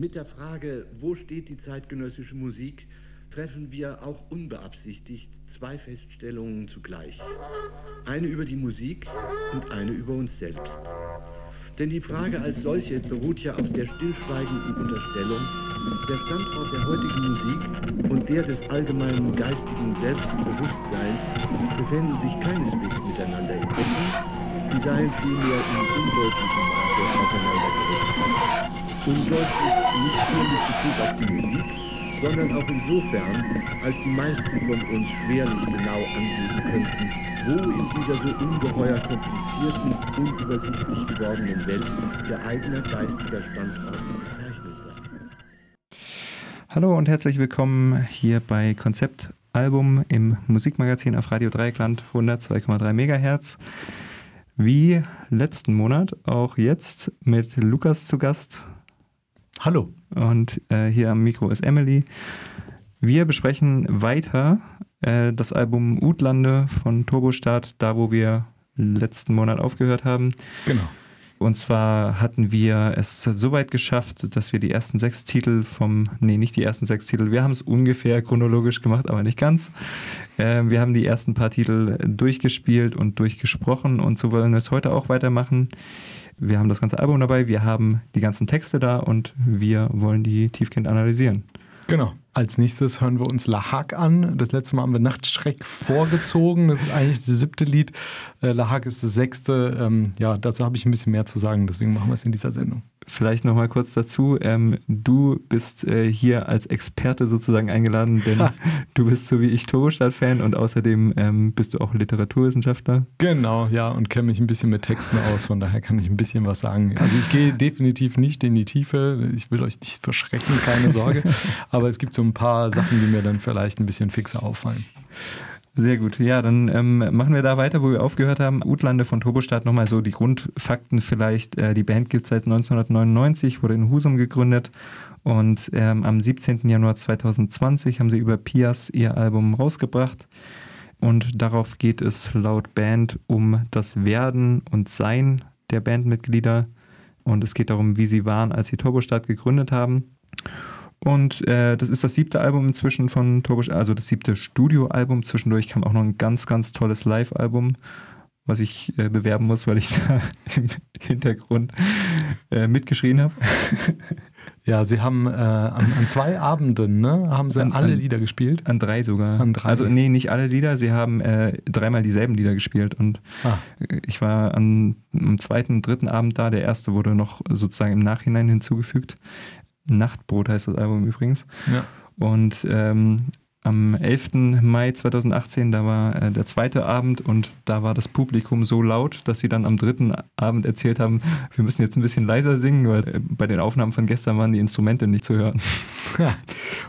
Mit der Frage, wo steht die zeitgenössische Musik, treffen wir auch unbeabsichtigt zwei Feststellungen zugleich. Eine über die Musik und eine über uns selbst. Denn die Frage als solche beruht ja auf der stillschweigenden Unterstellung, der Standort der heutigen Musik und der des allgemeinen geistigen Selbstbewusstseins befänden sich keineswegs miteinander in Deckung, sie seien vielmehr in undeutlichem Maße auseinandergerückt. Undeutlich nicht nur mit Bezug auf die Musik, sondern auch insofern, als die meisten von uns schwerlich genau angeben könnten, wo in dieser so ungeheuer komplizierten, unübersichtlich gewordenen Welt ihr eigener geistiger Standort zu bezeichnen sei. Hallo und herzlich willkommen hier bei Konzeptalbum im Musikmagazin auf Radio Dreieckland 102,3 MHz. Wie letzten Monat, auch jetzt mit Lukas zu Gast. Hallo. Und äh, hier am Mikro ist Emily. Wir besprechen weiter äh, das Album Utlande von Turbostart, da wo wir letzten Monat aufgehört haben. Genau. Und zwar hatten wir es so weit geschafft, dass wir die ersten sechs Titel vom, nee, nicht die ersten sechs Titel, wir haben es ungefähr chronologisch gemacht, aber nicht ganz. Äh, wir haben die ersten paar Titel durchgespielt und durchgesprochen und so wollen wir es heute auch weitermachen. Wir haben das ganze Album dabei, wir haben die ganzen Texte da und wir wollen die tiefgehend analysieren. Genau. Als nächstes hören wir uns La Hague an. Das letzte Mal haben wir Nachtschreck vorgezogen. Das ist eigentlich das siebte Lied. Äh, La Hague ist das sechste. Ähm, ja, dazu habe ich ein bisschen mehr zu sagen. Deswegen machen wir es in dieser Sendung. Vielleicht noch mal kurz dazu. Ähm, du bist äh, hier als Experte sozusagen eingeladen, denn du bist so wie ich Turbostart-Fan und außerdem ähm, bist du auch Literaturwissenschaftler. Genau, ja, und kenne mich ein bisschen mit Texten aus. Von daher kann ich ein bisschen was sagen. Also ich gehe definitiv nicht in die Tiefe. Ich will euch nicht verschrecken, keine Sorge. Aber es gibt so ein paar Sachen, die mir dann vielleicht ein bisschen fixer auffallen. Sehr gut. Ja, dann ähm, machen wir da weiter, wo wir aufgehört haben. Utlande von Turbostart nochmal so die Grundfakten vielleicht. Äh, die Band gibt es seit 1999, wurde in Husum gegründet und ähm, am 17. Januar 2020 haben sie über Pias ihr Album rausgebracht. Und darauf geht es laut Band um das Werden und Sein der Bandmitglieder. Und es geht darum, wie sie waren, als sie Turbostart gegründet haben. Und äh, das ist das siebte Album inzwischen von Turbo, also das siebte Studioalbum. Zwischendurch kam auch noch ein ganz, ganz tolles Live-Album, was ich äh, bewerben muss, weil ich da im Hintergrund äh, mitgeschrien habe. Ja, sie haben äh, an, an, zwei Abenden, ne, haben sie an, alle Lieder gespielt. An drei sogar. An drei. Also nee, nicht alle Lieder. Sie haben äh, dreimal dieselben Lieder gespielt und ah. ich war an, am zweiten, dritten Abend da. Der erste wurde noch sozusagen im Nachhinein hinzugefügt. Nachtbrot heißt das Album übrigens. Ja. Und ähm, am 11. Mai 2018, da war äh, der zweite Abend und da war das Publikum so laut, dass sie dann am dritten Abend erzählt haben, wir müssen jetzt ein bisschen leiser singen, weil äh, bei den Aufnahmen von gestern waren die Instrumente nicht zu hören. Ja,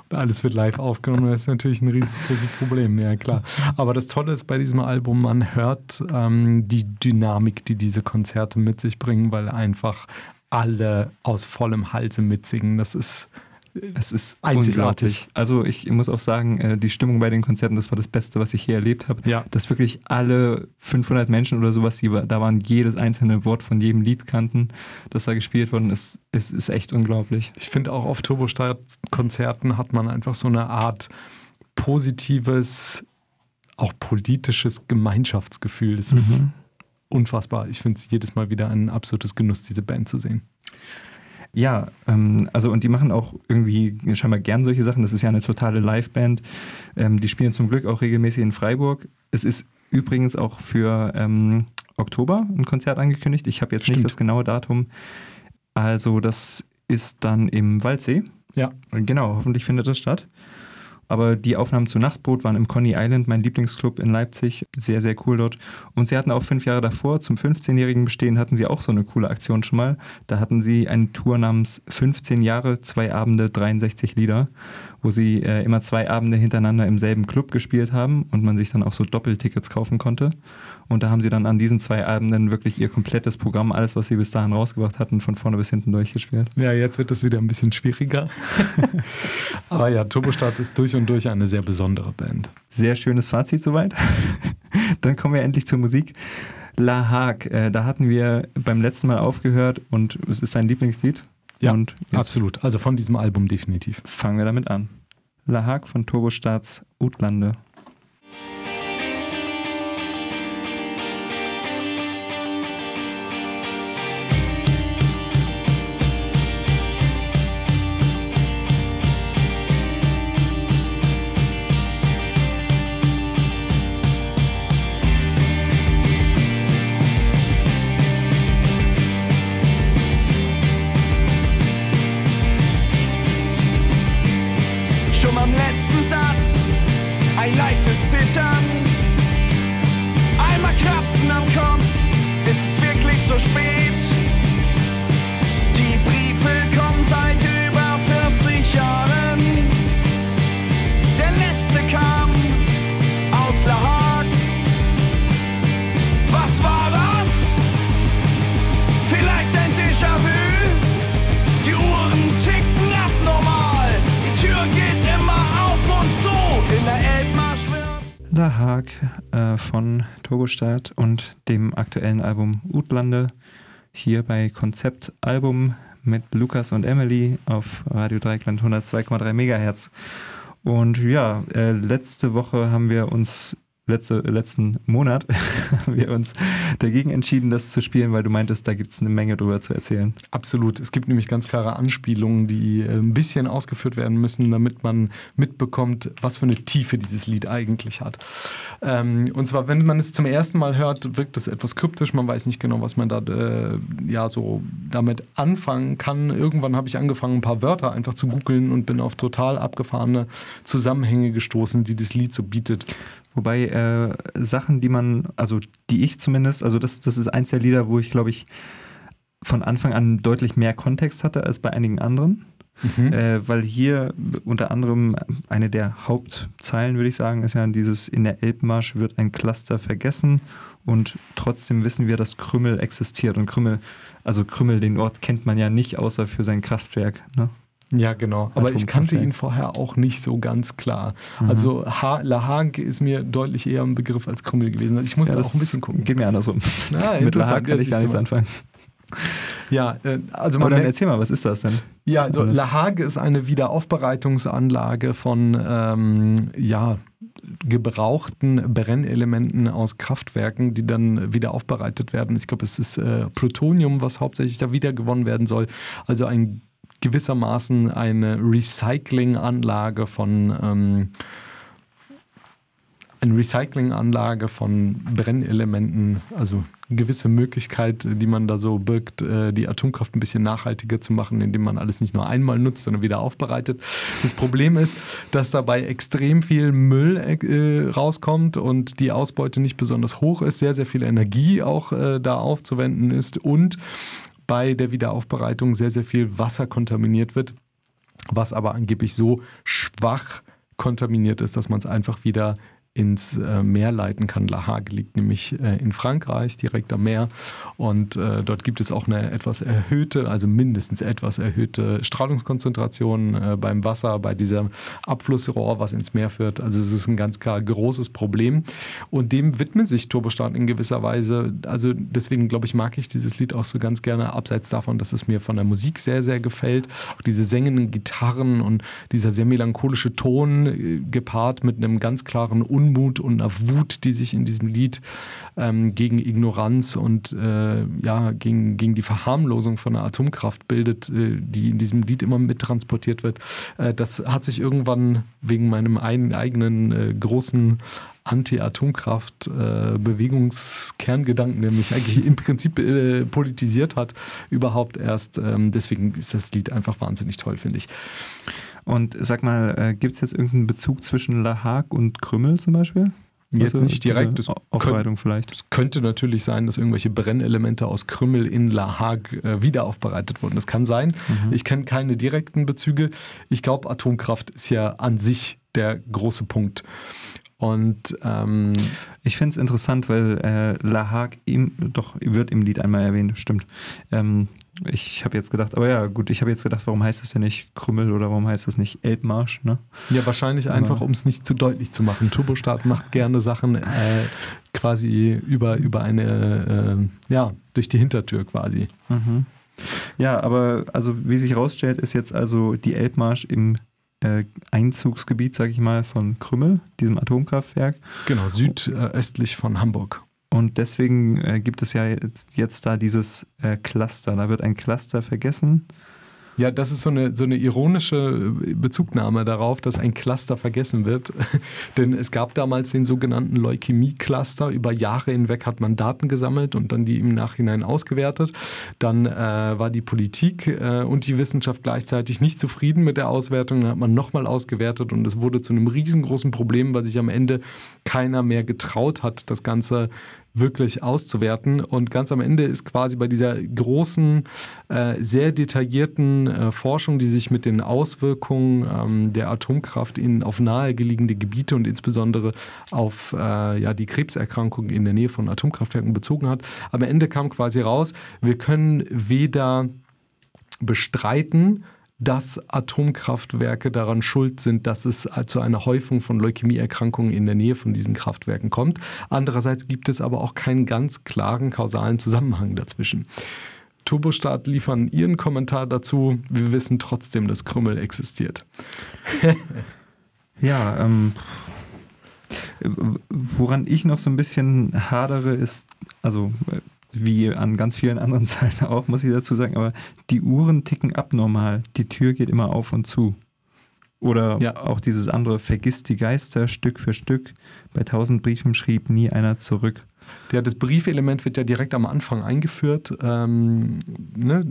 und alles wird live aufgenommen, das ist natürlich ein riesengroßes Problem, ja klar. Aber das Tolle ist bei diesem Album, man hört ähm, die Dynamik, die diese Konzerte mit sich bringen, weil einfach alle aus vollem Halse mitsingen. Das ist es ist einzigartig. Also ich muss auch sagen, äh, die Stimmung bei den Konzerten, das war das Beste, was ich hier erlebt habe. Ja. Dass wirklich alle 500 Menschen oder sowas, die da waren, jedes einzelne Wort von jedem Lied kannten, das da gespielt worden ist, ist, ist echt unglaublich. Ich finde auch auf Turbostart-Konzerten hat man einfach so eine Art positives, auch politisches Gemeinschaftsgefühl. Das ist mhm unfassbar. Ich finde es jedes Mal wieder ein absolutes Genuss, diese Band zu sehen. Ja, ähm, also und die machen auch irgendwie scheinbar gern solche Sachen. Das ist ja eine totale Liveband. Ähm, die spielen zum Glück auch regelmäßig in Freiburg. Es ist übrigens auch für ähm, Oktober ein Konzert angekündigt. Ich habe jetzt Stimmt. nicht das genaue Datum. Also das ist dann im Waldsee. Ja. Genau, hoffentlich findet das statt. Aber die Aufnahmen zu Nachtboot waren im Coney Island, mein Lieblingsclub in Leipzig. Sehr, sehr cool dort. Und sie hatten auch fünf Jahre davor, zum 15-jährigen Bestehen, hatten sie auch so eine coole Aktion schon mal. Da hatten sie eine Tour namens 15 Jahre, zwei Abende, 63 Lieder, wo sie äh, immer zwei Abende hintereinander im selben Club gespielt haben und man sich dann auch so Doppeltickets kaufen konnte. Und da haben sie dann an diesen zwei Abenden wirklich ihr komplettes Programm, alles, was sie bis dahin rausgebracht hatten, von vorne bis hinten durchgespielt. Ja, jetzt wird es wieder ein bisschen schwieriger. Aber ja, Turbostart ist durch und durch eine sehr besondere Band. Sehr schönes Fazit soweit. dann kommen wir endlich zur Musik. La Hague, äh, da hatten wir beim letzten Mal aufgehört und es ist sein Lieblingslied. Ja, absolut. Also von diesem Album definitiv. Fangen wir damit an. La Hague von Turbostarts Utlande Turbostart und dem aktuellen Album Utlande hier bei Konzeptalbum mit Lukas und Emily auf Radio Dreikland 102,3 Megahertz. Und ja, äh, letzte Woche haben wir uns letzte, letzten Monat haben wir uns dagegen entschieden, das zu spielen, weil du meintest, da gibt es eine Menge drüber zu erzählen. Absolut. Es gibt nämlich ganz klare Anspielungen, die äh, ein bisschen ausgeführt werden müssen, damit man mitbekommt, was für eine Tiefe dieses Lied eigentlich hat. Ähm, und zwar, wenn man es zum ersten Mal hört, wirkt es etwas kryptisch. Man weiß nicht genau, was man da äh, ja so damit anfangen kann. Irgendwann habe ich angefangen, ein paar Wörter einfach zu googeln und bin auf total abgefahrene Zusammenhänge gestoßen, die das Lied so bietet. Wobei äh, Sachen, die man, also die ich zumindest, also das, das ist eins der Lieder, wo ich glaube ich von Anfang an deutlich mehr Kontext hatte als bei einigen anderen. Mhm. Äh, weil hier unter anderem eine der Hauptzeilen, würde ich sagen, ist ja dieses in der Elbmarsch wird ein Cluster vergessen und trotzdem wissen wir, dass Krümmel existiert. Und Krümmel, also Krümmel, den Ort kennt man ja nicht außer für sein Kraftwerk. Ne? Ja, genau. Aber ich kannte ihn vorher auch nicht so ganz klar. Mhm. Also ha La Hague ist mir deutlich eher ein Begriff als Krümmel gewesen. Also ich musste ja, auch ein bisschen gucken. Geht mir andersrum. Ja, Mit La Hague kann ich gar nichts anfangen. Ja, äh, also man. Aber dann erzähl mal, was ist das denn? Ja, also La Hague ist eine Wiederaufbereitungsanlage von, ähm, ja, gebrauchten Brennelementen aus Kraftwerken, die dann wieder aufbereitet werden. Ich glaube, es ist äh, Plutonium, was hauptsächlich da wiedergewonnen werden soll. Also ein gewissermaßen eine Recyclinganlage von ähm, eine Recyclinganlage von Brennelementen, also eine gewisse Möglichkeit, die man da so birgt, äh, die Atomkraft ein bisschen nachhaltiger zu machen, indem man alles nicht nur einmal nutzt, sondern wieder aufbereitet. Das Problem ist, dass dabei extrem viel Müll äh, rauskommt und die Ausbeute nicht besonders hoch ist, sehr, sehr viel Energie auch äh, da aufzuwenden ist und bei der Wiederaufbereitung sehr, sehr viel Wasser kontaminiert wird, was aber angeblich so schwach kontaminiert ist, dass man es einfach wieder ins äh, Meer leiten kann. La Hague liegt nämlich äh, in Frankreich, direkt am Meer. Und äh, dort gibt es auch eine etwas erhöhte, also mindestens etwas erhöhte Strahlungskonzentration beim Wasser, bei diesem Abflussrohr, was ins Meer führt. Also es ist ein ganz klar großes Problem. Und dem widmet sich Turbostart in gewisser Weise. Also deswegen, glaube ich, mag ich dieses Lied auch so ganz gerne, abseits davon, dass es mir von der Musik sehr, sehr gefällt. Auch diese sengenden Gitarren und dieser sehr melancholische Ton gepaart mit einem ganz klaren Unmut und einer Wut, die sich in diesem Lied ähm, gegen Ignoranz und äh, ja, gegen, gegen die Verharmlosung von der Atomkraft bildet, äh, die in diesem Lied immer mittransportiert wird. Äh, das hat sich irgendwann wegen meinem ein, eigenen äh, großen Anti-Atomkraft-Bewegungskerngedanken, der mich eigentlich im Prinzip äh, politisiert hat, überhaupt erst. Ähm, deswegen ist das Lied einfach wahnsinnig toll, finde ich. Und sag mal, äh, gibt es jetzt irgendeinen Bezug zwischen La Hague und Krümmel zum Beispiel? Jetzt also nicht direkt. Das Aufbereitung vielleicht. Es könnte natürlich sein, dass irgendwelche Brennelemente aus Krümmel in La Hague äh, wieder aufbereitet wurden. Das kann sein. Mhm. Ich kenne keine direkten Bezüge. Ich glaube, Atomkraft ist ja an sich der große Punkt. Und ähm, ich finde es interessant, weil äh, La Hague im, doch wird im Lied einmal erwähnt, stimmt. Ähm, ich habe jetzt gedacht, aber ja, gut, ich habe jetzt gedacht, warum heißt das denn nicht Krümmel oder warum heißt das nicht Elbmarsch? Ne? Ja, wahrscheinlich aber einfach, um es nicht zu deutlich zu machen. Turbostart macht gerne Sachen äh, quasi über, über eine, äh, ja, durch die Hintertür quasi. Mhm. Ja, aber also wie sich herausstellt, ist jetzt also die Elbmarsch im äh, Einzugsgebiet, sage ich mal, von Krümmel, diesem Atomkraftwerk. Genau, südöstlich von Hamburg. Und deswegen äh, gibt es ja jetzt, jetzt da dieses äh, Cluster. Da wird ein Cluster vergessen. Ja, das ist so eine, so eine ironische Bezugnahme darauf, dass ein Cluster vergessen wird. Denn es gab damals den sogenannten Leukämie-Cluster. Über Jahre hinweg hat man Daten gesammelt und dann die im Nachhinein ausgewertet. Dann äh, war die Politik äh, und die Wissenschaft gleichzeitig nicht zufrieden mit der Auswertung. Dann hat man nochmal ausgewertet und es wurde zu einem riesengroßen Problem, weil sich am Ende keiner mehr getraut hat, das Ganze wirklich auszuwerten. Und ganz am Ende ist quasi bei dieser großen, äh, sehr detaillierten äh, Forschung, die sich mit den Auswirkungen ähm, der Atomkraft in, auf nahegelegene Gebiete und insbesondere auf äh, ja, die Krebserkrankungen in der Nähe von Atomkraftwerken bezogen hat, am Ende kam quasi raus, wir können weder bestreiten, dass Atomkraftwerke daran schuld sind, dass es zu einer Häufung von Leukämieerkrankungen in der Nähe von diesen Kraftwerken kommt. Andererseits gibt es aber auch keinen ganz klaren kausalen Zusammenhang dazwischen. Turbostart liefern ihren Kommentar dazu. Wir wissen trotzdem, dass Krümmel existiert. ja, ähm, woran ich noch so ein bisschen hadere, ist, also wie an ganz vielen anderen Zeiten auch, muss ich dazu sagen, aber die Uhren ticken abnormal. Die Tür geht immer auf und zu. Oder ja. auch dieses andere, vergiss die Geister Stück für Stück. Bei tausend Briefen schrieb nie einer zurück. Ja, das Briefelement wird ja direkt am Anfang eingeführt. Ähm, ne?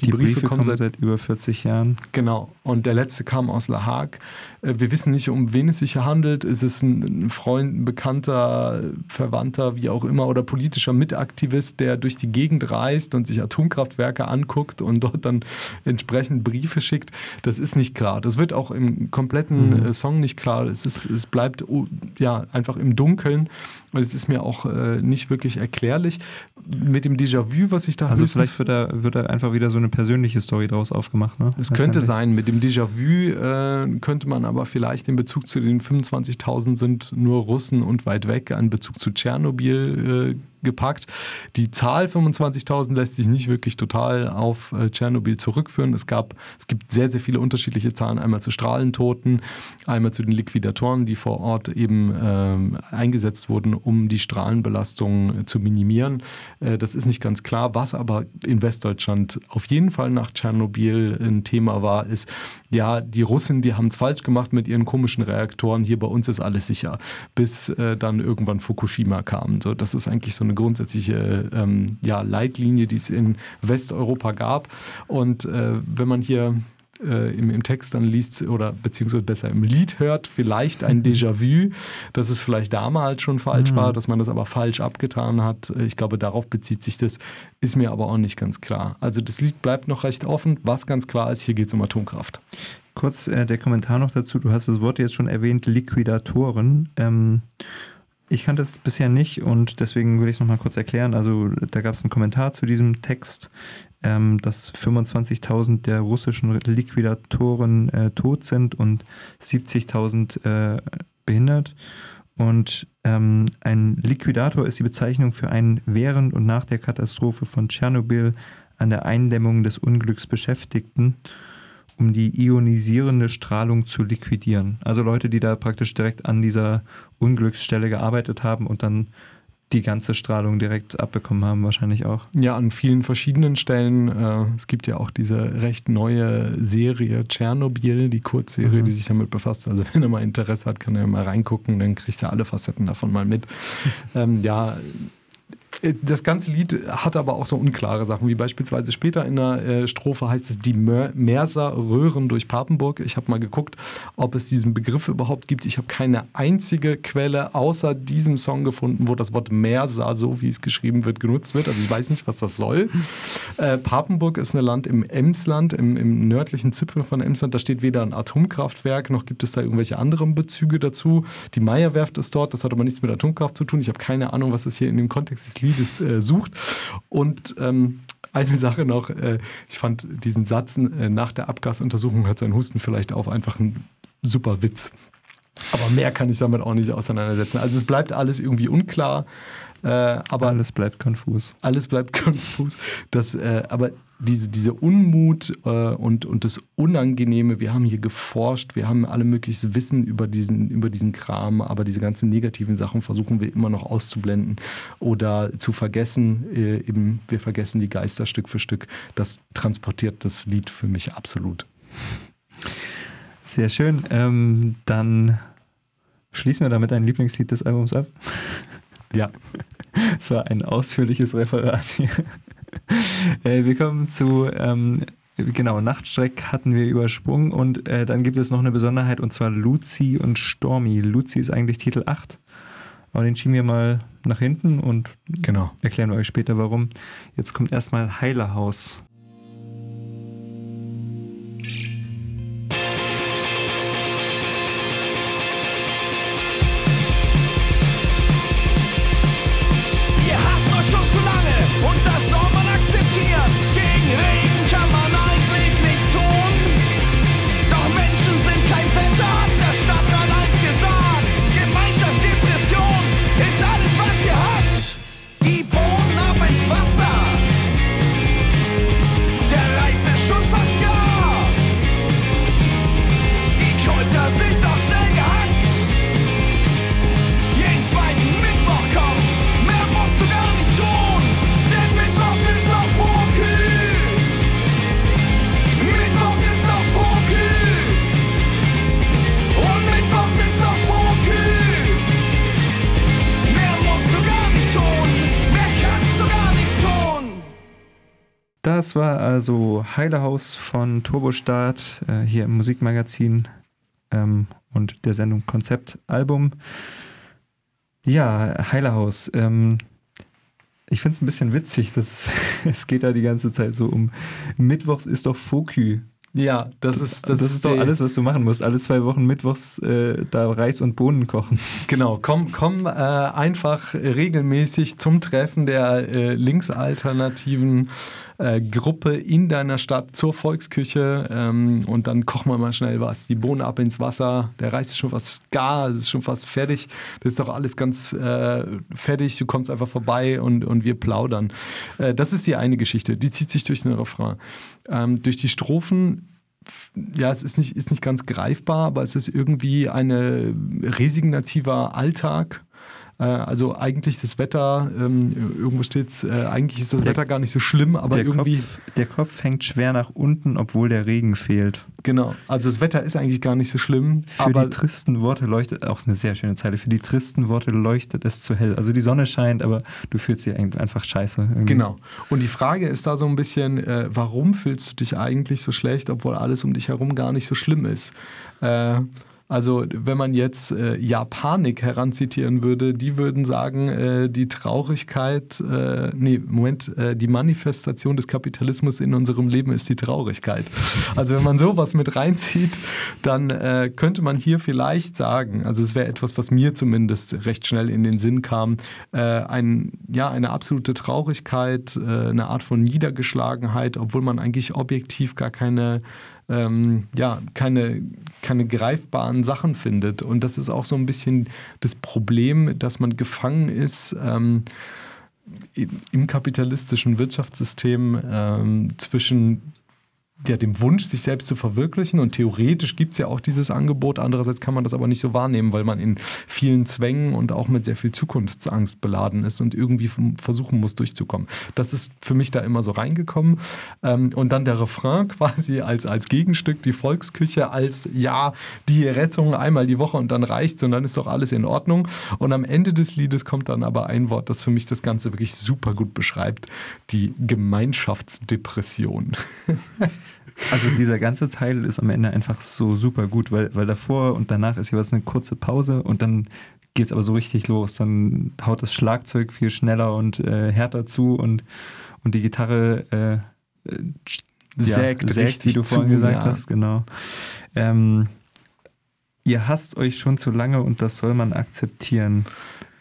Die, die, Briefe, Briefe kommen seit, seit, über 40 Jahren. Genau. Und der letzte kam aus La Hague. Äh, wir wissen nicht, um wen es sich hier handelt. Ist es ein Freund, ein Bekannter, Verwandter, wie auch immer, oder politischer Mitaktivist, der durch die Gegend reist und sich Atomkraftwerke anguckt und dort dann entsprechend Briefe schickt? Das ist nicht klar. Das wird auch im kompletten mhm. Äh, Song nicht klar. Es, ist, es bleibt oh, ja, einfach im Dunkeln. Und es ist mir auch äh, nicht wirklich erklärlich. Mit dem Déjà-vu, was ich da Also vielleicht wird da, wird da einfach wieder so eine persönliche Story daraus aufgemacht. Ne? Es könnte sein. Mit dem Déjà-vu äh, könnte man aber vielleicht den Bezug zu den 25.000 sind nur Russen und weit weg, einen Bezug zu Tschernobyl äh, gepackt. Die Zahl 25.000 lässt sich nicht wirklich total auf äh, Tschernobyl zurückführen. Es, gab, es gibt sehr, sehr viele unterschiedliche Zahlen, einmal zu Strahlentoten, einmal zu den Liquidatoren, die vor Ort eben äh, eingesetzt wurden, um die Strahlenbelastung äh, zu minimieren. Äh, das ist nicht ganz klar. Was aber in Westdeutschland auf jeden Fall nach Tschernobyl ein Thema war, ist, ja, die Russen, die haben es falsch gemacht mit ihren komischen Reaktoren. Hier bei uns ist alles sicher, bis äh, dann irgendwann Fukushima kam. So, das ist eigentlich so eine grundsätzliche ähm, ja, Leitlinie, die es in Westeuropa gab. Und äh, wenn man hier äh, im, im, Text dann liest oder beziehungsweise besser im Lied hört, vielleicht ein mhm. Déjà-vu, dass es vielleicht damals schon falsch mhm. war, dass man das aber falsch abgetan hat. Ich glaube, darauf bezieht sich das, ist mir aber auch nicht ganz klar. Also das Lied bleibt noch recht offen. Was ganz klar ist, hier geht es um Atomkraft. Kurz äh, der Kommentar noch dazu, du hast das Wort jetzt schon erwähnt, Liquidatoren. Ähm, ich kannte es bisher nicht und deswegen würde ich es nochmal kurz erklären. Also da gab es einen Kommentar zu diesem Text, ähm, dass 25.000 der russischen Liquidatoren äh, tot sind und 70.000 äh, behindert. Und ähm, ein Liquidator ist die Bezeichnung für einen während und nach der Katastrophe von Tschernobyl an der Eindämmung des Unglücks Beschäftigten um die ionisierende Strahlung zu liquidieren. Also Leute, die da praktisch direkt an dieser Unglücksstelle gearbeitet haben und dann die ganze Strahlung direkt abbekommen haben, wahrscheinlich auch. Ja, an vielen verschiedenen Stellen. Äh, es gibt ja auch diese recht neue Serie Tschernobyl, die Kurzserie, mhm. die sich damit befasst. Also wenn er mal Interesse hat, kann er mal reingucken, dann kriegt er alle Facetten davon mal mit. ähm, ja, das ganze Lied hat aber auch so unklare Sachen, wie beispielsweise später in der äh, Strophe heißt es die Merser röhren durch Papenburg. Ich habe mal geguckt, ob es diesen Begriff überhaupt gibt. Ich habe keine einzige Quelle außer diesem Song gefunden, wo das Wort Merser, so wie es geschrieben wird, genutzt wird. Also ich weiß nicht, was das soll. Äh, Papenburg ist ein Land im Emsland, im, im nördlichen Zipfel von Emsland. Da steht weder ein Atomkraftwerk, noch gibt es da irgendwelche anderen Bezüge dazu. Die Meyerwerft ist dort, das hat aber nichts mit Atomkraft zu tun. Ich habe keine Ahnung, was es hier in dem Kontext des Liedes äh, sucht. Und ähm, eine Sache noch, äh, ich fand diesen Satz, äh, nach der Abgasuntersuchung hört sein Husten vielleicht auf, einfach ein super Witz. Aber mehr kann ich damit auch nicht auseinandersetzen. Also es bleibt alles irgendwie unklar. Äh, aber alles bleibt konfus. Alles bleibt konfus. Das, äh, aber diese, diese Unmut äh, und, und das Unangenehme, wir haben hier geforscht, wir haben alle mögliches Wissen über diesen, über diesen Kram, aber diese ganzen negativen Sachen versuchen wir immer noch auszublenden oder zu vergessen. Äh, eben, wir vergessen die Geister Stück für Stück. Das transportiert das Lied für mich absolut. Sehr schön. Ähm, dann schließen wir damit dein Lieblingslied des Albums ab. Ja. Es war ein ausführliches Referat hier. Äh, wir kommen zu, ähm, genau, Nachtstreck hatten wir übersprungen und äh, dann gibt es noch eine Besonderheit und zwar Luzi und Stormy. Luzi ist eigentlich Titel 8, aber den schieben wir mal nach hinten und genau. erklären wir euch später warum. Jetzt kommt erstmal Heilerhaus. War also Heilehaus von Turbostart äh, hier im Musikmagazin ähm, und der Sendung Konzeptalbum. Ja, Heilehaus. Ähm, ich finde es ein bisschen witzig, dass es, es geht da die ganze Zeit so um Mittwochs ist doch Fokü. Ja, das ist das, das ist doch alles, was du machen musst. Alle zwei Wochen mittwochs äh, da Reis und Bohnen kochen. Genau, komm, komm äh, einfach regelmäßig zum Treffen der äh, linksalternativen äh, Gruppe in deiner Stadt zur Volksküche ähm, und dann kochen wir mal schnell was. Die Bohnen ab ins Wasser, der Reis ist schon fast gar, es ist schon fast fertig. Das ist doch alles ganz äh, fertig. Du kommst einfach vorbei und, und wir plaudern. Äh, das ist die eine Geschichte, die zieht sich durch den Refrain. Ähm, durch die Strophen ja, es ist nicht, ist nicht ganz greifbar, aber es ist irgendwie ein resignativer Alltag, also eigentlich das Wetter, ähm, irgendwo steht es, äh, eigentlich ist das der, Wetter gar nicht so schlimm, aber der irgendwie. Kopf, der Kopf hängt schwer nach unten, obwohl der Regen fehlt. Genau, also das Wetter ist eigentlich gar nicht so schlimm. Für aber die tristen Worte leuchtet, auch eine sehr schöne Zeile, für die tristen Worte leuchtet es zu hell. Also die Sonne scheint, aber du fühlst dich einfach scheiße. Irgendwie. Genau. Und die Frage ist da so ein bisschen, äh, warum fühlst du dich eigentlich so schlecht, obwohl alles um dich herum gar nicht so schlimm ist? Äh, also wenn man jetzt äh, Japanik heranzitieren würde, die würden sagen, äh, die Traurigkeit, äh, nee, Moment, äh, die Manifestation des Kapitalismus in unserem Leben ist die Traurigkeit. Also wenn man sowas mit reinzieht, dann äh, könnte man hier vielleicht sagen, also es wäre etwas, was mir zumindest recht schnell in den Sinn kam, äh, ein, ja, eine absolute Traurigkeit, eine Art von Niedergeschlagenheit, obwohl man eigentlich objektiv gar keine ähm, ja, keine, keine greifbaren Sachen findet. Und das ist auch so ein bisschen das Problem, dass man gefangen ist. Ähm, im kapitalistischen Wirtschaftssystem ähm, zwischen ja, dem Wunsch, sich selbst zu verwirklichen. Und theoretisch gibt es ja auch dieses Angebot. Andererseits kann man das aber nicht so wahrnehmen, weil man in vielen Zwängen und auch mit sehr viel Zukunftsangst beladen ist und irgendwie versuchen muss, durchzukommen. Das ist für mich da immer so reingekommen. Ähm, und dann der Refrain quasi als, als Gegenstück, die Volksküche als, ja, die Rettung einmal die Woche und dann reicht's und dann ist doch alles in Ordnung. Und am Ende des Liedes kommt dann aber ein Wort, das für mich das Ganze wirklich super gut beschreibt. Die Gemeinschaftsdepression. Also dieser ganze Teil ist am Ende einfach so super gut, weil, weil davor und danach ist jeweils eine kurze Pause und dann geht es aber so richtig los. Dann haut das Schlagzeug viel schneller und äh, härter zu und, und die Gitarre äh, äh sägt, ja, sägt wie du vorhin zu, gesagt ja. hast, genau. Ähm, ihr hasst euch schon zu lange und das soll man akzeptieren.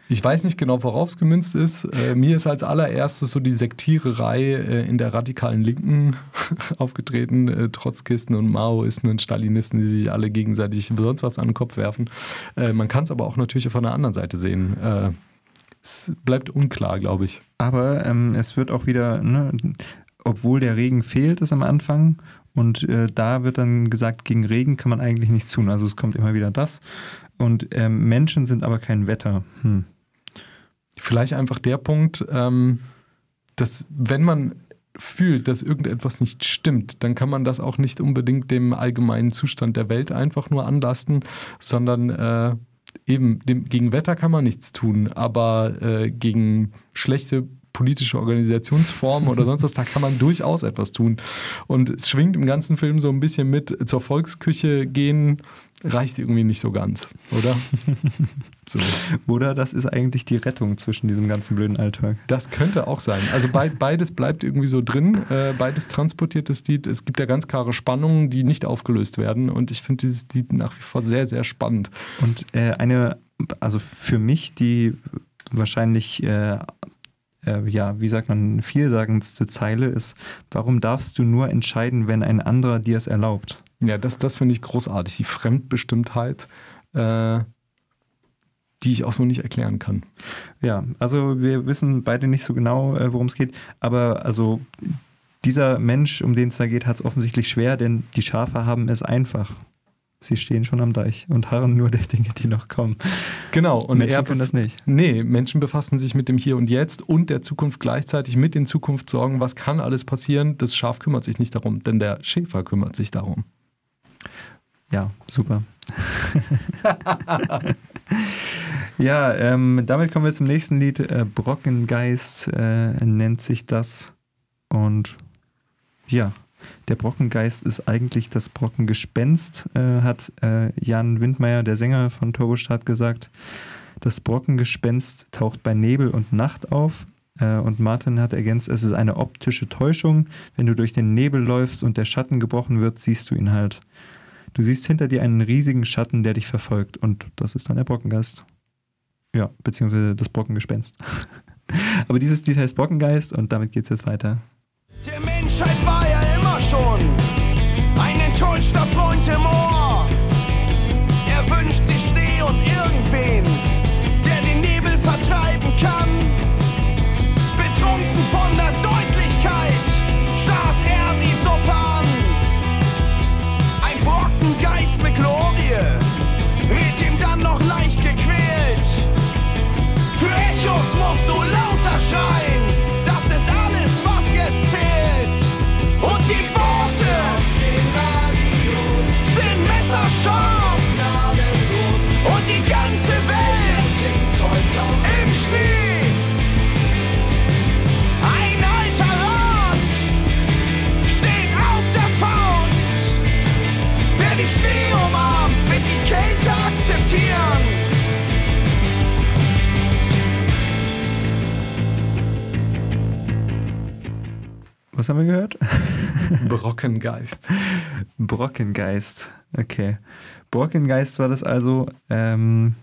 Ich weiß nicht genau, worauf es gemünzt ist. Äh, mir ist als allererstes so die Sektiererei äh, in der radikalen Linken aufgetreten. Äh, Trotzkisten und Maoisten und Stalinisten, die sich alle gegenseitig sonst was an den Kopf werfen. Äh, man kann es aber auch natürlich von der anderen Seite sehen. Äh, es bleibt unklar, glaube ich. Aber ähm, es wird auch wieder, ne, obwohl der Regen fehlt, ist am Anfang. Und äh, da wird dann gesagt, gegen Regen kann man eigentlich nichts tun. Also es kommt immer wieder das. Und ähm, Menschen sind aber kein Wetter. Hm. Vielleicht einfach der Punkt, ähm, dass wenn man fühlt, dass irgendetwas nicht stimmt, dann kann man das auch nicht unbedingt dem allgemeinen Zustand der Welt einfach nur anlasten, sondern äh, eben dem, gegen Wetter kann man nichts tun, aber äh, gegen schlechte politische Organisationsformen oder sonst was, da kann man durchaus etwas tun. Und es schwingt im ganzen Film so ein bisschen mit, zur Volksküche gehen, reicht irgendwie nicht so ganz, oder? so. Oder das ist eigentlich die Rettung zwischen diesem ganzen blöden Alltag. Das könnte auch sein. Also beides bleibt irgendwie so drin, äh, beides transportiert das Lied. Es gibt ja ganz klare Spannungen, die nicht aufgelöst werden. Und ich finde dieses Lied nach wie vor sehr, sehr spannend. Und äh, eine, also für mich, die wahrscheinlich äh, äh, ja, wie sagt man, vielsagendste Zeile ist, warum darfst du nur entscheiden, wenn ein anderer dir es erlaubt? Ja, das, das finde ich großartig, die Fremdbestimmtheit, äh, die ich auch so nicht erklären kann. Ja, also wir wissen beide nicht so genau, äh, worum es geht, aber also dieser Mensch, um den es da geht, hat es offensichtlich schwer, denn die Schafe haben es einfach. Sie stehen schon am Deich und harren nur der Dinge, die noch kommen. Genau. Und Menschen er können das nicht. Nee, Menschen befassen sich mit dem Hier und Jetzt und der Zukunft gleichzeitig mit den Zukunftssorgen. Was kann alles passieren? Das Schaf kümmert sich nicht darum, denn der Schäfer kümmert sich darum. Ja, super. ja, ähm, damit kommen wir zum nächsten Lied. Äh, Brockengeist äh, nennt sich das. Und ja, der Brockengeist ist eigentlich das Brockengespenst, äh, hat äh, Jan Windmeier, der Sänger von Turbostart, gesagt. Das Brockengespenst taucht bei Nebel und Nacht auf. Äh, und Martin hat ergänzt, es ist eine optische Täuschung. Wenn du durch den Nebel läufst und der Schatten gebrochen wird, siehst du ihn halt. Du siehst hinter dir einen riesigen Schatten, der dich verfolgt. Und das ist dann der Brockengeist. Ja, beziehungsweise das Brockengespenst. Aber dieses Lied heißt Brockengeist und damit geht es jetzt weiter. Der Menschheit war ja schon ein enttäuschter Freund im Ohr. Haben wir gehört? Brockengeist. Brockengeist, okay. Brockengeist war das also, ähm,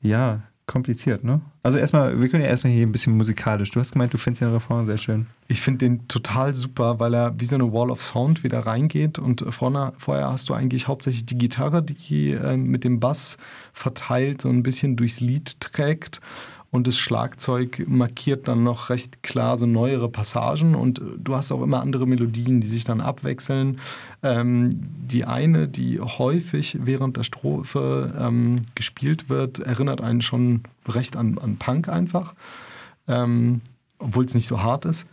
ja, kompliziert, ne? Also erstmal, wir können ja erstmal hier ein bisschen musikalisch. Du hast gemeint, du findest den Refrain sehr schön. Ich finde den total super, weil er wie so eine Wall of Sound wieder reingeht und vorne, vorher hast du eigentlich hauptsächlich die Gitarre, die äh, mit dem Bass verteilt so ein bisschen durchs Lied trägt und das Schlagzeug markiert dann noch recht klar so neuere Passagen und du hast auch immer andere Melodien, die sich dann abwechseln. Ähm, die eine, die häufig während der Strophe ähm, gespielt wird, erinnert einen schon recht an, an Punk einfach, ähm, obwohl es nicht so hart ist.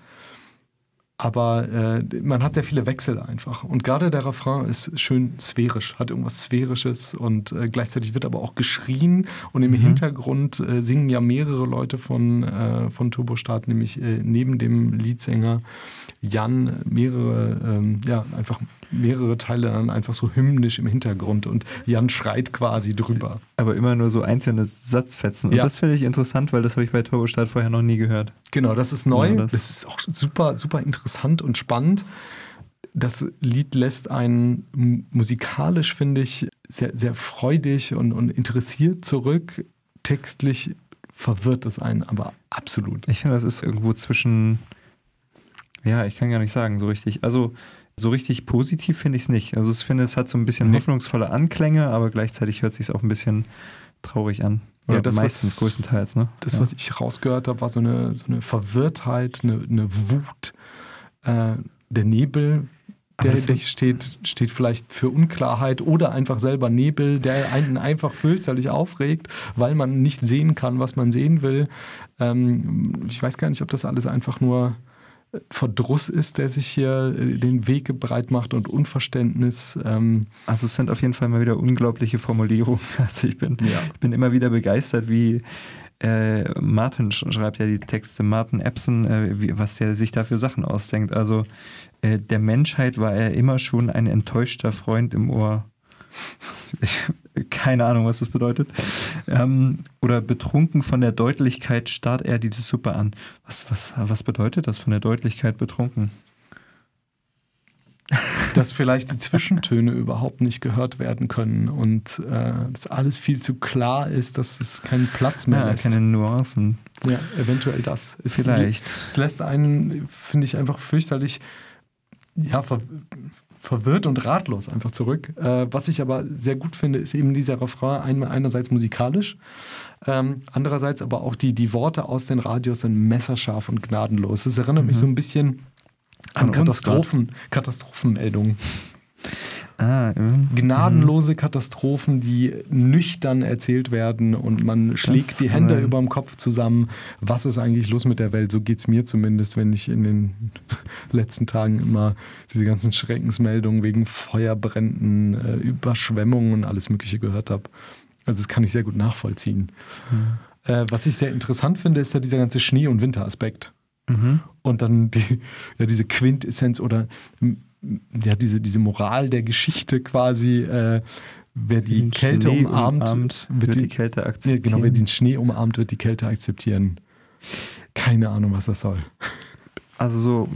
Aber äh, man hat sehr viele Wechsel einfach. Und gerade der Refrain ist schön sphärisch, hat irgendwas Sphärisches und äh, gleichzeitig wird aber auch geschrien. Und im mhm. Hintergrund äh, singen ja mehrere Leute von, äh, von Turbostart, nämlich äh, neben dem Leadsänger Jan mehrere, ähm, ja, einfach mehrere Teile dann einfach so hymnisch im Hintergrund und Jan schreit quasi drüber. Aber immer nur so einzelne Satzfetzen. Und ja. das finde ich interessant, weil das habe ich bei Turbostart vorher noch nie gehört. Genau, das ist neu. Ja, das, das ist auch super, super interessant und spannend. Das Lied lässt einen musikalisch, finde ich, sehr, sehr freudig und, und interessiert zurück. Textlich verwirrt es einen aber absolut. Ich finde, das ist irgendwo zwischen, ja, ich kann gar nicht sagen, so richtig. Also so richtig positiv finde ich es nicht. Also ich finde, es hat so ein bisschen nee. hoffnungsvolle Anklänge, aber gleichzeitig hört sich auch ein bisschen traurig an. Oder Ja, das, meistens, was- größtenteils, ne? Das, ja. was ich rausgehört habe, war so eine, so eine Verwirrtheit, eine, eine Wut. Äh, der Nebel, der, der steht, steht vielleicht für Unklarheit oder einfach selber Nebel, der einen einfach fürchterlich aufregt, weil man nicht sehen kann, was man sehen will. Ähm, ich weiß gar nicht, ob das alles einfach nur Verdruss ist, der sich hier äh, den Weg breit macht und Unverständnis. Ähm, Also es sind auf jeden Fall mal wieder unglaubliche Formulierungen. Also ich bin, Ja. ich bin immer wieder begeistert, wie äh, Martin sch- schreibt ja die Texte, Martin Epson, äh, wie, was der sich da für Sachen ausdenkt. Also äh, der Menschheit war er immer schon ein enttäuschter Freund im Ohr. Ich, keine Ahnung, was das bedeutet. Ähm, oder betrunken von der Deutlichkeit starrt er die Suppe an. Was, was, was bedeutet das von der Deutlichkeit betrunken? dass vielleicht die Zwischentöne überhaupt nicht gehört werden können und äh, dass alles viel zu klar ist, dass es keinen Platz mehr Ja, keine Nuancen. Ja, eventuell das. Es, Vielleicht. Es lässt einen, finde ich, einfach fürchterlich ja, ver verwirrt und ratlos einfach zurück. Äh, was ich aber sehr gut finde, ist eben dieser Refrain einmal einerseits musikalisch, ähm, andererseits aber auch die, die Worte aus den Radios sind messerscharf und gnadenlos. Es erinnert mich so ein bisschen an An Katastrophen, Katastrophenmeldungen. Ah, mhm. Gnadenlose Katastrophen, die nüchtern erzählt werden und man schlägt die kann Hände über dem Kopf zusammen. Was ist eigentlich los mit der Welt? So geht es mir zumindest, wenn ich in den letzten Tagen immer diese ganzen Schreckensmeldungen wegen Feuerbränden, äh, Überschwemmungen und alles Mögliche gehört habe. Also das kann ich sehr gut nachvollziehen. Äh, was ich sehr interessant finde, ist ja dieser ganze Schnee- und Winteraspekt. Mhm. Und dann die, ja, diese Quintessenz oder ja, diese, diese Moral der Geschichte quasi, äh, wer die Den Kälte Schnee umarmt, wird, die, Kälte ja, akzeptieren. genau, wer den Schnee umarmt, wird die Kälte akzeptieren. Keine Ahnung, was das soll. Also so,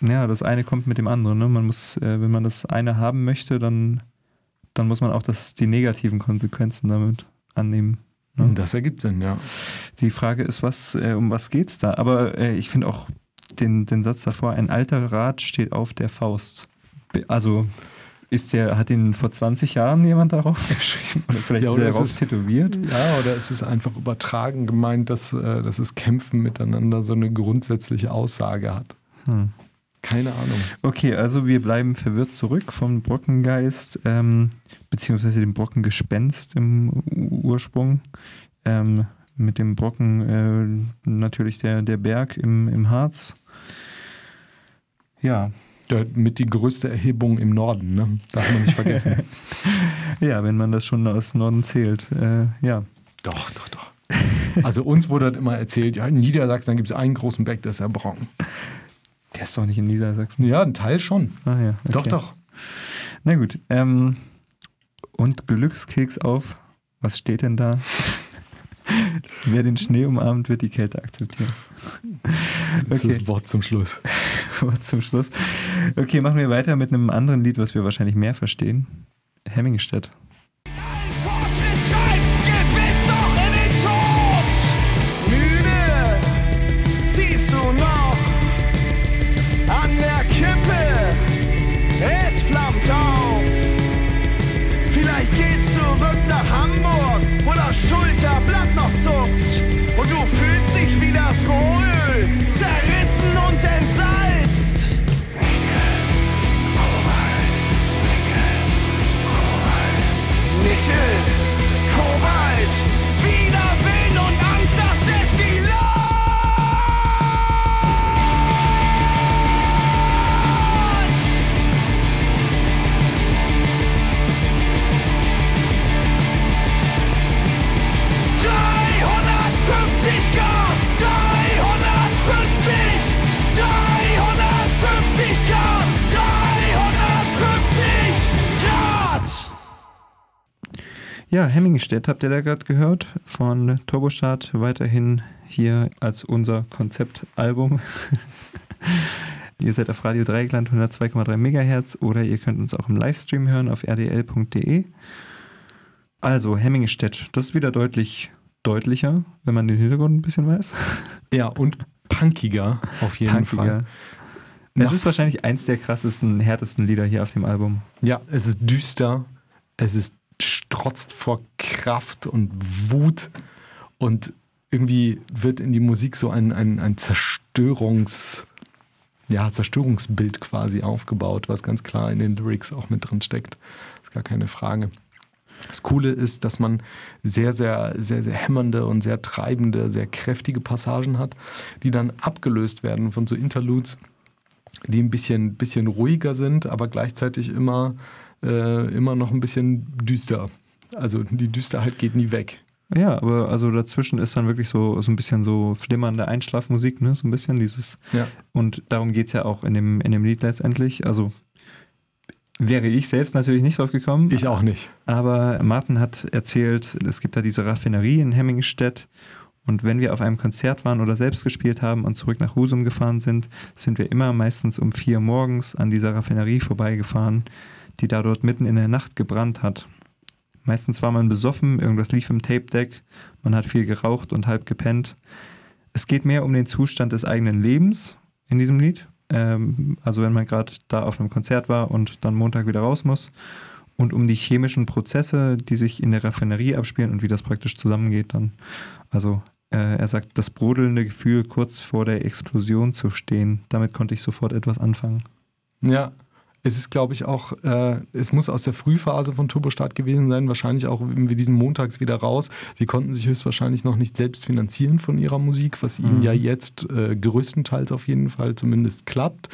ja, das eine kommt mit dem anderen. Ne? Man muss, äh, wenn man das eine haben möchte, dann, dann muss man auch das, die negativen Konsequenzen damit annehmen. Ne? Und das ergibt Sinn, ja. Die Frage ist, was, äh, um was geht's da? Aber äh, ich finde auch den, den Satz davor, ein alter Rat steht auf der Faust. Also ist der, hat ihn vor 20 Jahren jemand darauf geschrieben? Oder vielleicht Ja, ist oder er es darauf ist- tätowiert? Ja, oder es ist einfach übertragen gemeint, dass, äh, dass das Kämpfen miteinander so eine grundsätzliche Aussage hat. Hm. Keine Ahnung. Okay, also wir bleiben verwirrt zurück vom Brockengeist, ähm, beziehungsweise dem Brockengespenst im Ursprung. Ähm, mit dem Brocken äh, natürlich der, der Berg im, im Harz. Ja, mit die größte Erhebung im Norden, ne? Darf man nicht vergessen. ja, wenn man das schon aus Norden zählt. Äh, ja, Doch, doch, doch. Also uns wurde halt immer erzählt, ja, in Niedersachsen gibt es einen großen Berg, das ist der Brocken. der ist doch nicht in Niedersachsen. Ja, ein Teil schon. Ah, ja, Doch, okay. doch. Na gut. Ähm, und Glückskeks auf. Was steht denn da? Wer den Schnee umarmt, wird die Kälte akzeptieren. Das Okay. ist Wort zum Schluss. Wort zum Schluss. Okay, machen wir weiter mit einem anderen Lied, was wir wahrscheinlich mehr verstehen. Hemmingstedt. Ja, Hemmingstedt habt ihr da gerade gehört von Turbostart. Weiterhin hier als unser Konzeptalbum. ihr seid auf Radio Dreieckland 102,3 MHz oder ihr könnt uns auch im Livestream hören auf rdl.de. Also Hemmingstedt, das ist wieder deutlich deutlicher, wenn man den Hintergrund ein bisschen weiß. Ja, und punkiger auf jeden Punkiger. Fall. Es ist wahrscheinlich eins der krassesten, härtesten Lieder hier auf dem Album. Ja, es ist düster, es ist strotzt vor Kraft und Wut. Und irgendwie wird in die Musik so ein, ein, ein Zerstörungs, ja, Zerstörungsbild quasi aufgebaut, was ganz klar in den Lyrics auch mit drin steckt. Ist gar keine Frage. Das Coole ist, dass man sehr, sehr, sehr, sehr hämmernde und sehr treibende, sehr kräftige Passagen hat, die dann abgelöst werden von so Interludes, die ein bisschen, bisschen ruhiger sind, aber gleichzeitig immer, äh, immer noch ein bisschen düster. Also die Düsterheit geht nie weg. Ja, aber also dazwischen ist dann wirklich so, so ein bisschen so flimmernde Einschlafmusik, ne? So ein bisschen dieses. Ja. Und darum geht es ja auch in dem, in dem Lied letztendlich. Also wäre ich selbst natürlich nicht drauf gekommen. Ich auch nicht. Aber Martin hat erzählt, es gibt da diese Raffinerie in Hemmingstedt. Und wenn wir auf einem Konzert waren oder selbst gespielt haben und zurück nach Husum gefahren sind, sind wir immer meistens um vier morgens an dieser Raffinerie vorbeigefahren, die da dort mitten in der Nacht gebrannt hat. Meistens war man besoffen, irgendwas lief im Tape-Deck, man hat viel geraucht und halb gepennt. Es geht mehr um den Zustand des eigenen Lebens in diesem Lied. Ähm, also wenn man gerade da auf einem Konzert war und dann Montag wieder raus muss. Und um die chemischen Prozesse, die sich in der Raffinerie abspielen und wie das praktisch zusammengeht dann. Also äh, er sagt, das brodelnde Gefühl, kurz vor der Explosion zu stehen. Damit konnte ich sofort etwas anfangen. Ja, es ist, glaube ich, auch, äh, es muss aus der Frühphase von Turbostart gewesen sein, wahrscheinlich auch wie diesen montags wieder raus. Sie konnten sich höchstwahrscheinlich noch nicht selbst finanzieren von ihrer Musik, was ihnen Mhm. ja jetzt äh, größtenteils auf jeden Fall zumindest klappt.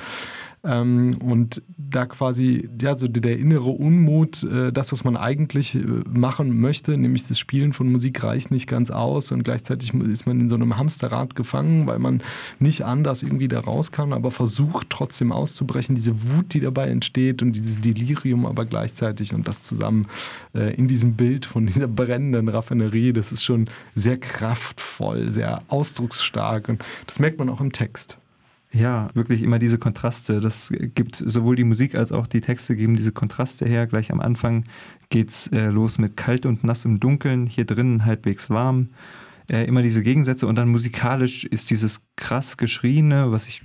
Ähm, und da quasi, ja, so der innere Unmut, äh, das, was man eigentlich äh, machen möchte, nämlich das Spielen von Musik reicht nicht ganz aus und gleichzeitig ist man in so einem Hamsterrad gefangen, weil man nicht anders irgendwie da raus kann, aber versucht trotzdem auszubrechen, diese Wut, die dabei entsteht und dieses Delirium aber gleichzeitig und das zusammen äh, in diesem Bild von dieser brennenden Raffinerie, das ist schon sehr kraftvoll, sehr ausdrucksstark und das merkt man auch im Text. Ja, wirklich immer diese Kontraste. Das gibt sowohl die Musik als auch die Texte geben diese Kontraste her. Gleich am Anfang geht's äh, los mit kalt und nass im Dunkeln, hier drinnen halbwegs warm. Äh, immer diese Gegensätze und dann musikalisch ist dieses krass geschrieene, was ich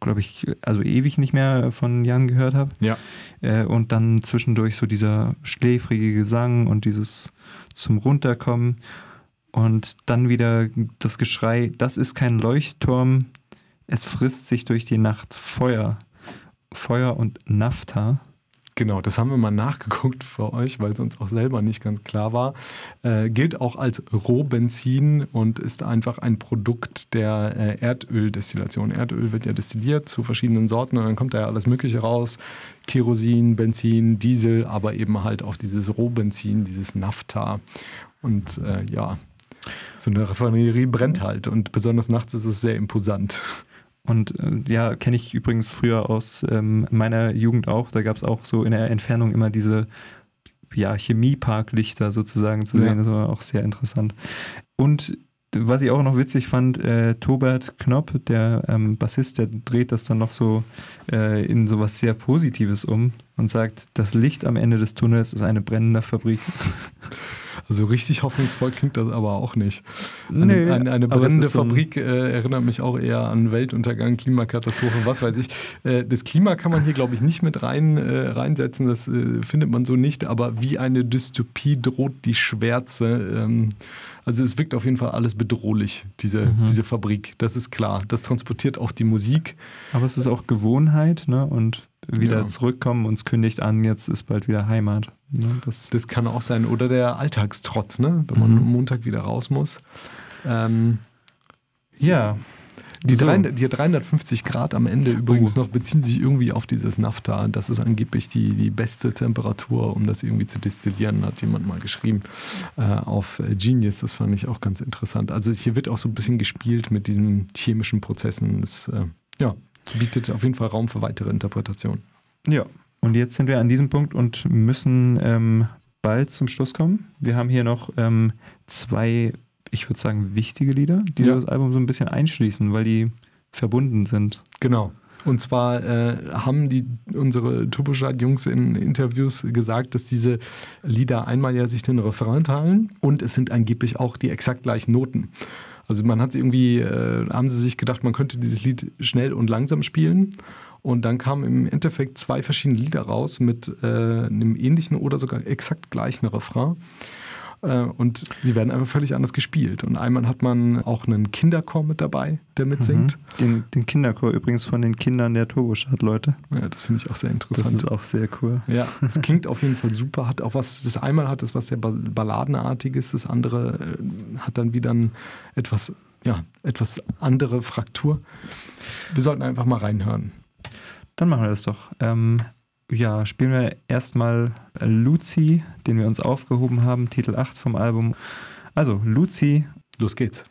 glaube ich also ewig nicht mehr von Jan gehört habe. Ja. Äh, und dann zwischendurch so dieser schläfrige Gesang und dieses zum Runterkommen und dann wieder das Geschrei, das ist kein Leuchtturm, es frisst sich durch die Nacht Feuer. Feuer und Nafta. Genau, das haben wir mal nachgeguckt für euch, weil es uns auch selber nicht ganz klar war. Äh, gilt auch als Rohbenzin und ist einfach ein Produkt der äh, Erdöldestillation. Erdöl wird ja destilliert zu verschiedenen Sorten und dann kommt da ja alles Mögliche raus. Kerosin, Benzin, Diesel, aber eben halt auch dieses Rohbenzin, dieses Nafta. Und äh, ja, so eine Raffinerie brennt halt und besonders nachts ist es sehr imposant. Und äh, ja, kenne ich übrigens früher aus ähm, meiner Jugend auch. Da gab es auch so in der Entfernung immer diese ja, Chemieparklichter sozusagen zu Ja. sehen. Das war auch sehr interessant. Und was ich auch noch witzig fand, äh, Tobert Knopp, der ähm, Bassist, der dreht das dann noch so äh, in sowas sehr Positives um und sagt, das Licht am Ende des Tunnels ist eine brennende Fabrik. Also richtig hoffnungsvoll klingt das aber auch nicht. Eine, Nee, eine, eine brennende so ein- Fabrik äh, erinnert mich auch eher an Weltuntergang, Klimakatastrophe, was weiß ich. Äh, das Klima kann man hier, glaube ich, nicht mit rein, äh, reinsetzen, das äh, findet man so nicht, aber wie eine Dystopie droht die Schwärze. Ähm, also es wirkt auf jeden Fall alles bedrohlich, diese, Mhm. diese Fabrik, das ist klar. Das transportiert auch die Musik. Aber es ist auch Gewohnheit, ne? Und wieder Ja. zurückkommen, uns kündigt an, jetzt ist bald wieder Heimat. Ne? Das, Das kann auch sein. Oder der Alltagstrotz, ne? wenn man Mhm. am Montag wieder raus muss. Ähm, ja, Die, So. 300, die 350 Grad am Ende übrigens Oh. noch beziehen sich irgendwie auf dieses Nafta. Das ist angeblich die, die beste Temperatur, um das irgendwie zu destillieren, hat jemand mal geschrieben äh, auf Genius. Das fand ich auch ganz interessant. Also hier wird auch so ein bisschen gespielt mit diesen chemischen Prozessen. Das äh, ja, bietet auf jeden Fall Raum für weitere Interpretationen. Ja, und jetzt sind wir an diesem Punkt und müssen ähm, bald zum Schluss kommen. Wir haben hier noch ähm, zwei, ich würde sagen, wichtige Lieder, die Ja. das Album so ein bisschen einschließen, weil die verbunden sind. Genau. Und zwar äh, haben die unsere Turbostadt-Jungs in Interviews gesagt, dass diese Lieder einmal ja sich den Refrain teilen und es sind angeblich auch die exakt gleichen Noten. Also man hat irgendwie, äh, haben sie sich gedacht, man könnte dieses Lied schnell und langsam spielen. Und dann kamen im Endeffekt zwei verschiedene Lieder raus mit äh, einem ähnlichen oder sogar exakt gleichen Refrain. Äh, und die werden einfach völlig anders gespielt. Und einmal hat man auch einen Kinderchor mit dabei, der mitsingt. Mhm. Den, den Kinderchor übrigens von den Kindern der Turbostadt-Leute. Ja, das finde ich auch sehr interessant. Das ist auch sehr cool. Ja, es klingt auf jeden Fall super. Hat auch was, das einmal hat es was sehr Balladenartiges, das andere äh, hat dann wieder ein etwas, ja, etwas andere Fraktur. Wir sollten einfach mal reinhören. Dann machen wir das doch. Ähm, ja, spielen wir erstmal Luzi, den wir uns aufgehoben haben, Titel 8 vom Album. Also, Luzi. Los geht's.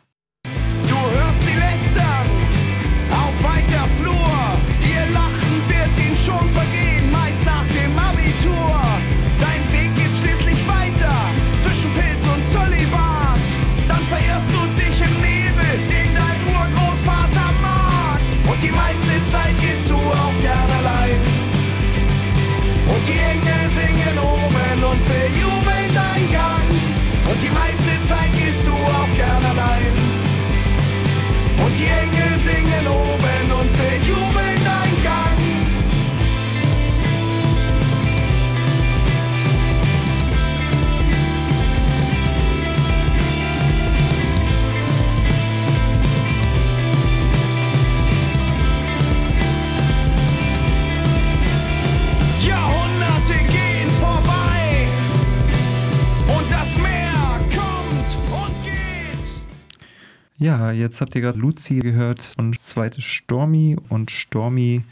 Ja, jetzt habt ihr gerade Luzi gehört und zweite Stormy. Und Stormy,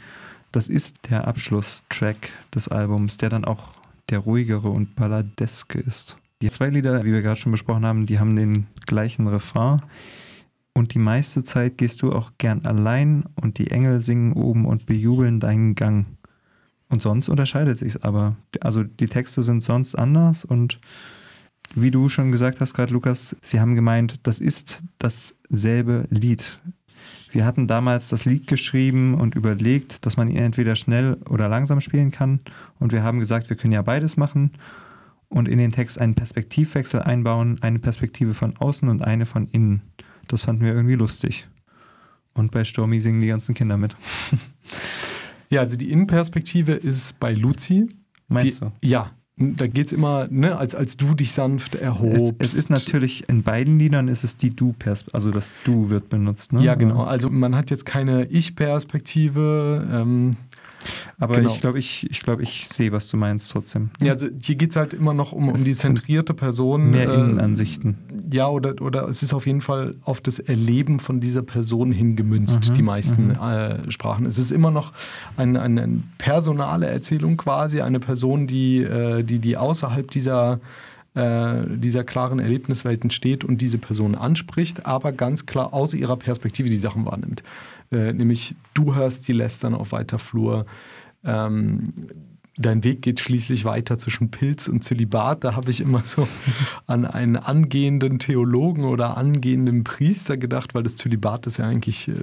das ist der Abschlusstrack des Albums, der dann auch der ruhigere und balladeske ist. Die zwei Lieder, wie wir gerade schon besprochen haben, die haben den gleichen Refrain. Und die meiste Zeit gehst du auch gern allein und die Engel singen oben und bejubeln deinen Gang. Und sonst unterscheidet sich's aber. Also die Texte sind sonst anders und wie du schon gesagt hast, gerade Lukas, sie haben gemeint, das ist dasselbe Lied. Wir hatten damals das Lied geschrieben und überlegt, dass man ihn entweder schnell oder langsam spielen kann. Und wir haben gesagt, wir können ja beides machen und in den Text einen Perspektivwechsel einbauen, eine Perspektive von außen und eine von innen. Das fanden wir irgendwie lustig. Und bei Stormy singen die ganzen Kinder mit. Ja, also die Innenperspektive ist bei Luzi. Meinst die, du? Ja, da geht es immer, ne, als, als du dich sanft Es, erhobst. es ist natürlich in beiden Liedern ist es die Du-Perspektive, also das Du wird benutzt. Ne? Ja, genau. Also man hat jetzt keine Ich-Perspektive. Ähm, Aber Genau. ich glaube, ich, ich, glaub, ich sehe, was du meinst trotzdem. ja, also hier geht es halt immer noch um, um die zentrierte Person. Mehr äh, Innenansichten. Ja, oder, oder es ist auf jeden Fall auf das Erleben von dieser Person hingemünzt, Mhm, die meisten mhm. äh, Sprachen. Es ist immer noch eine, eine personale Erzählung quasi, eine Person, die, äh, die, die außerhalb dieser, äh, dieser klaren Erlebniswelten steht und diese Person anspricht, aber ganz klar aus ihrer Perspektive die Sachen wahrnimmt. Äh, nämlich, du hörst die Lästern auf weiter Flur. Ähm, Dein Weg geht schließlich weiter zwischen Pilz und Zölibat. Da habe ich immer so an einen angehenden Theologen oder angehenden Priester gedacht, weil das Zölibat ist ja eigentlich äh,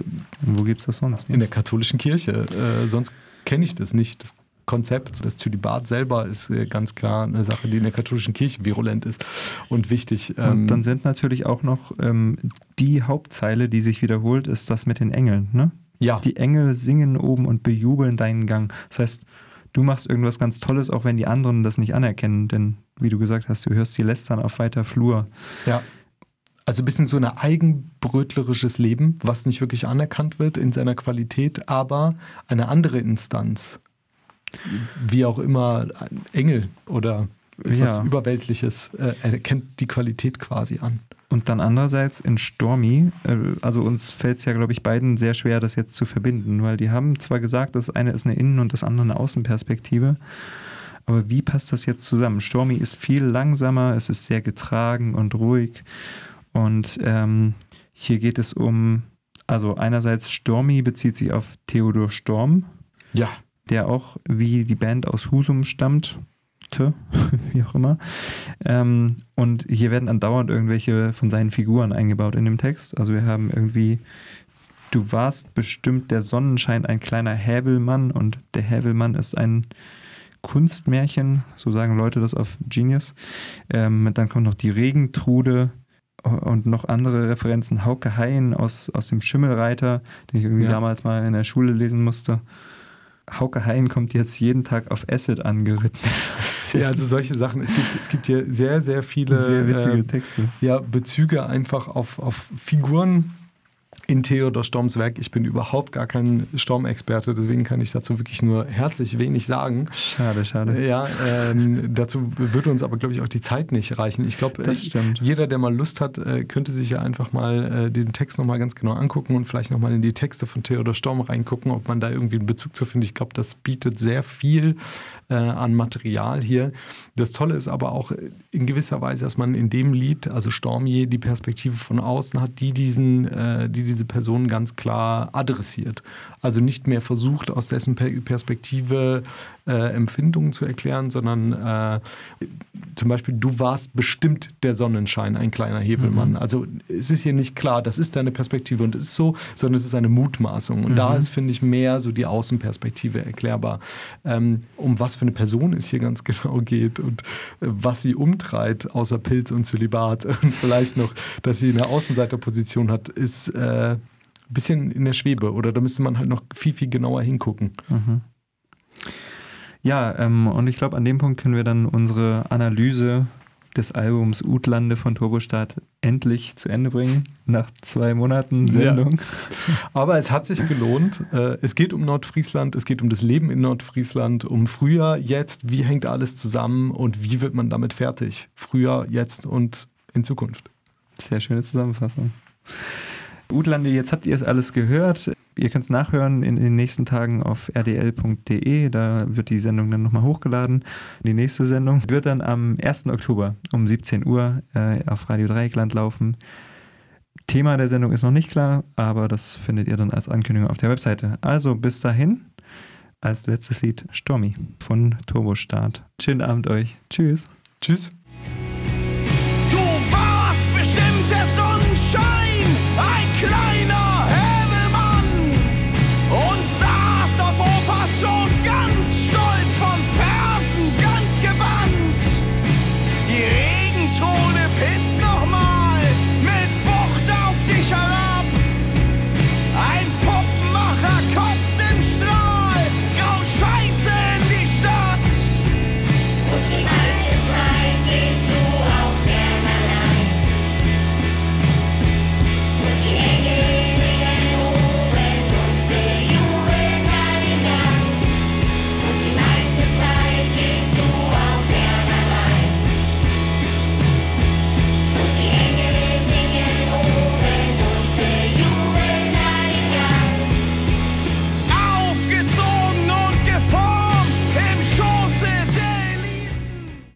Wo gibt es das sonst? in der katholischen Kirche. Äh, sonst kenne ich das nicht. Das Konzept, das Zölibat selber ist äh, ganz klar eine Sache, die in der katholischen Kirche virulent ist und wichtig. Ähm, Und dann sind natürlich auch noch ähm, die Hauptzeile, die sich wiederholt, ist das mit den Engeln. Ne? Ja, Die Engel singen oben und bejubeln deinen Gang. Das heißt, du machst irgendwas ganz Tolles, auch wenn die anderen das nicht anerkennen. Denn, wie du gesagt hast, du hörst sie lästern auf weiter Flur. Ja. Also ein bisschen so ein eigenbrötlerisches Leben, was nicht wirklich anerkannt wird in seiner Qualität, aber eine andere Instanz, wie auch immer, Engel oder etwas Ja. Überweltliches, äh, erkennt die Qualität quasi an. Und dann andererseits in Stormy, äh, also uns fällt es ja, glaube ich, beiden sehr schwer, das jetzt zu verbinden, weil die haben zwar gesagt, das eine ist eine Innen- und das andere eine Außenperspektive, aber wie passt das jetzt zusammen? Stormy ist viel langsamer, es ist sehr getragen und ruhig und ähm, hier geht es um, also einerseits Stormy bezieht sich auf Theodor Storm, Ja, der auch wie die Band aus Husum stammt, wie auch immer. Ähm, und hier werden andauernd irgendwelche von seinen Figuren eingebaut in dem Text. Also wir haben irgendwie, du warst bestimmt der Sonnenschein, ein kleiner Hävelmann und der Hävelmann ist ein Kunstmärchen, so sagen Leute das auf Genius. Ähm, dann kommt noch die Regentrude und noch andere Referenzen. Hauke Haien aus, aus dem Schimmelreiter, den ich irgendwie Ja. damals mal in der Schule lesen musste. Hauke Hein kommt jetzt jeden Tag auf Acid angeritten. ja, also solche Sachen. Es gibt, es gibt hier sehr, sehr viele sehr witzige äh, Texte. Ja, Bezüge einfach auf, auf Figuren in Theodor Storms Werk. Ich bin überhaupt gar kein Stormexperte, deswegen kann ich dazu wirklich nur herzlich wenig sagen. Schade, schade. Ja, ähm, dazu würde uns aber, glaube ich, auch die Zeit nicht reichen. Ich glaube, stimmt. jeder, der mal Lust hat, äh, könnte sich ja einfach mal äh, den Text nochmal ganz genau angucken und vielleicht nochmal in die Texte von Theodor Storm reingucken, ob man da irgendwie einen Bezug zu findet. Ich glaube, das bietet sehr viel äh, an Material hier. Das Tolle ist aber auch äh, in gewisser Weise, dass man in dem Lied, also Stormier, die Perspektive von außen hat, die diesen, äh, die diese Person ganz klar adressiert. Also nicht mehr versucht, aus dessen Per- Perspektive äh, Empfindungen zu erklären, sondern äh, zum Beispiel, du warst bestimmt der Sonnenschein, ein kleiner Hevelmann. Also es ist hier nicht klar, das ist deine Perspektive und es ist so, sondern es ist eine Mutmaßung. Und da ist, finde ich, mehr so die Außenperspektive erklärbar. Ähm, um was für eine Person es hier ganz genau geht und äh, was sie umtreibt, außer Pilz und Zölibat und vielleicht noch, dass sie eine Außenseiterposition hat, ist äh, ein bisschen in der Schwebe. Oder da müsste man halt noch viel, viel genauer hingucken. Ja, ähm, und ich glaube, an dem Punkt können wir dann unsere Analyse des Albums Utlande von Turbostart endlich zu Ende bringen, nach zwei Monaten Sendung. Aber es hat sich gelohnt. Äh, Es geht um Nordfriesland, es geht um das Leben in Nordfriesland, um früher, jetzt, wie hängt alles zusammen und wie wird man damit fertig? Früher, jetzt und in Zukunft. Sehr schöne Zusammenfassung. Utlande, jetzt habt ihr es alles gehört. Ihr könnt es nachhören in den nächsten Tagen auf rdl.de. Da wird die Sendung dann nochmal hochgeladen. Die nächste Sendung wird dann am 1. Oktober um 17 Uhr äh, auf Radio Dreieckland laufen. Thema der Sendung ist noch nicht klar, aber das findet ihr dann als Ankündigung auf der Webseite. Also bis dahin, als letztes Lied Stormy von Turbostart. Schönen Abend euch. Tschüss. Tschüss.